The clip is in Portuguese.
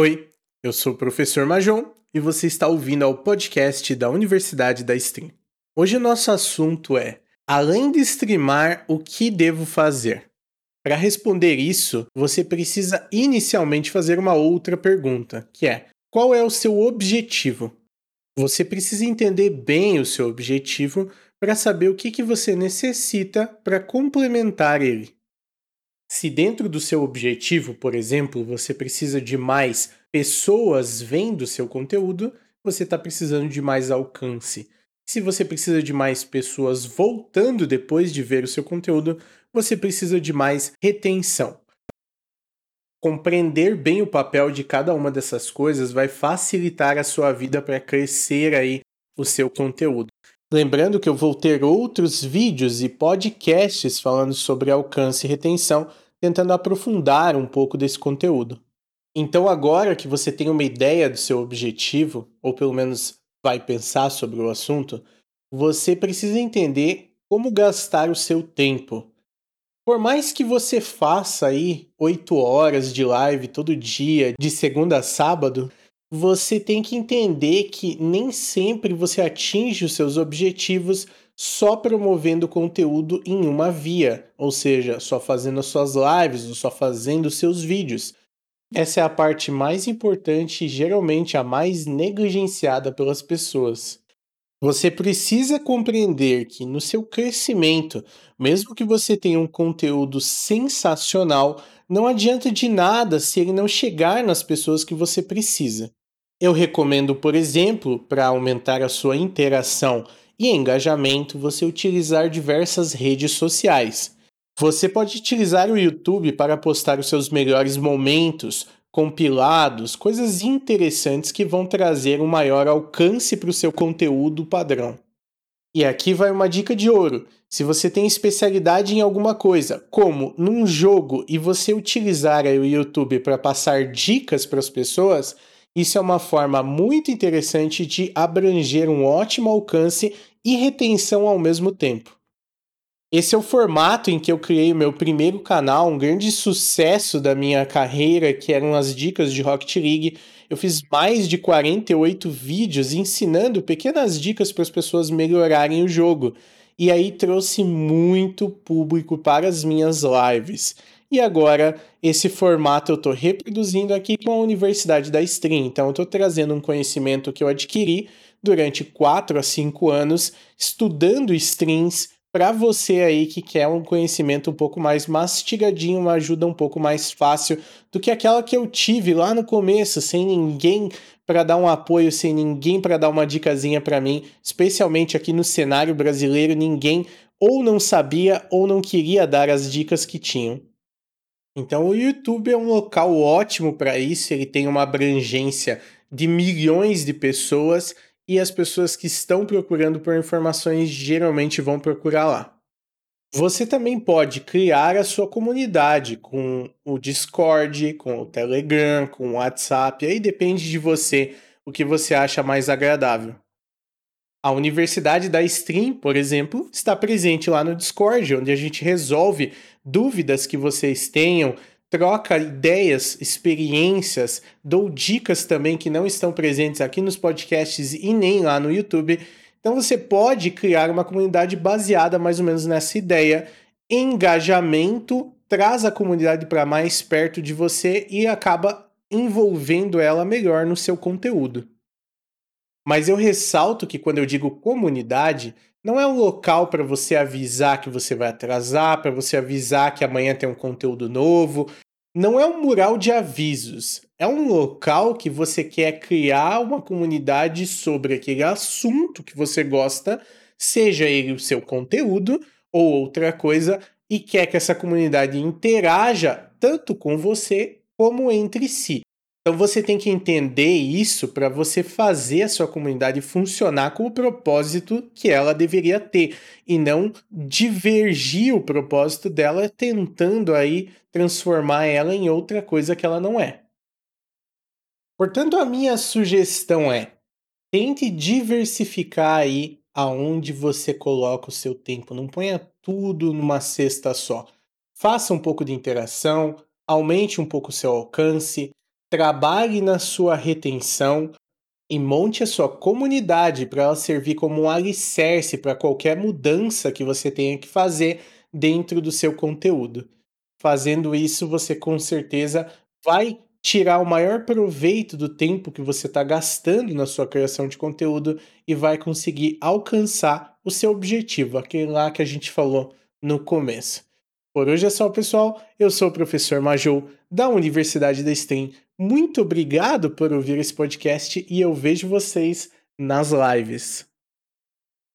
Oi, eu sou o professor Majon e você está ouvindo ao podcast da Universidade da Stream. Hoje o nosso assunto é: além de streamar, o que devo fazer? Para responder isso, você precisa inicialmente fazer uma outra pergunta, que é: qual é o seu objetivo? Você precisa entender bem o seu objetivo para saber o que, que você necessita para complementar ele. Se dentro do seu objetivo, por exemplo, você precisa de mais pessoas vendo seu conteúdo, você está precisando de mais alcance. Se você precisa de mais pessoas voltando depois de ver o seu conteúdo, você precisa de mais retenção. Compreender bem o papel de cada uma dessas coisas vai facilitar a sua vida para crescer aí o seu conteúdo. Lembrando que eu vou ter outros vídeos e podcasts falando sobre alcance e retenção, tentando aprofundar um pouco desse conteúdo. Então, agora que você tem uma ideia do seu objetivo, ou pelo menos vai pensar sobre o assunto, você precisa entender como gastar o seu tempo. Por mais que você faça aí 8 horas de live todo dia, de segunda a sábado, você tem que entender que nem sempre você atinge os seus objetivos só promovendo conteúdo em uma via, ou seja, só fazendo as suas lives ou só fazendo seus vídeos. Essa é a parte mais importante e geralmente a mais negligenciada pelas pessoas. Você precisa compreender que no seu crescimento, mesmo que você tenha um conteúdo sensacional, não adianta de nada se ele não chegar nas pessoas que você precisa. Eu recomendo, por exemplo, para aumentar a sua interação e engajamento, você utilizar diversas redes sociais. Você pode utilizar o YouTube para postar os seus melhores momentos, compilados, coisas interessantes que vão trazer um maior alcance para o seu conteúdo padrão. E aqui vai uma dica de ouro. Se você tem especialidade em alguma coisa, como num jogo, e você utilizar o YouTube para passar dicas para as pessoas, isso é uma forma muito interessante de abranger um ótimo alcance e retenção ao mesmo tempo. Esse é o formato em que eu criei o meu primeiro canal, um grande sucesso da minha carreira, que eram as dicas de Rocket League. Eu fiz mais de 48 vídeos ensinando pequenas dicas para as pessoas melhorarem o jogo. E aí trouxe muito público para as minhas lives. E agora, esse formato eu estou reproduzindo aqui com a Universidade da Stream. Então, eu estou trazendo um conhecimento que eu adquiri durante 4 a 5 anos, estudando strings para você aí que quer um conhecimento um pouco mais mastigadinho, uma ajuda um pouco mais fácil do que aquela que eu tive lá no começo, sem ninguém para dar um apoio, sem ninguém para dar uma dicasinha para mim, especialmente aqui no cenário brasileiro, ninguém ou não sabia ou não queria dar as dicas que tinham. Então o YouTube é um local ótimo para isso, ele tem uma abrangência de milhões de pessoas e as pessoas que estão procurando por informações geralmente vão procurar lá. Você também pode criar a sua comunidade com o Discord, com o Telegram, com o WhatsApp, aí depende de você o que você acha mais agradável. A Universidade da Stream, por exemplo, está presente lá no Discord, onde a gente resolve dúvidas que vocês tenham, troca ideias, experiências, dou dicas também que não estão presentes aqui nos podcasts e nem lá no YouTube. Então você pode criar uma comunidade baseada mais ou menos nessa ideia. Engajamento traz a comunidade para mais perto de você e acaba envolvendo ela melhor no seu conteúdo. Mas eu ressalto que quando eu digo comunidade, não é um local para você avisar que você vai atrasar, para você avisar que amanhã tem um conteúdo novo. Não é um mural de avisos. É um local que você quer criar uma comunidade sobre aquele assunto que você gosta, seja ele o seu conteúdo ou outra coisa, e quer que essa comunidade interaja tanto com você como entre si. Então você tem que entender isso para você fazer a sua comunidade funcionar com o propósito que ela deveria ter e não divergir o propósito dela tentando aí transformar ela em outra coisa que ela não é. Portanto, a minha sugestão é: tente diversificar aí aonde você coloca o seu tempo, não ponha tudo numa cesta só. Faça um pouco de interação, aumente um pouco o seu alcance, trabalhe na sua retenção e monte a sua comunidade para ela servir como um alicerce para qualquer mudança que você tenha que fazer dentro do seu conteúdo. Fazendo isso, você com certeza vai tirar o maior proveito do tempo que você está gastando na sua criação de conteúdo e vai conseguir alcançar o seu objetivo, aquele lá que a gente falou no começo. Por hoje é só, pessoal. Eu sou o professor Majou, da Universidade da STEM. Muito obrigado por ouvir esse podcast e eu vejo vocês nas lives.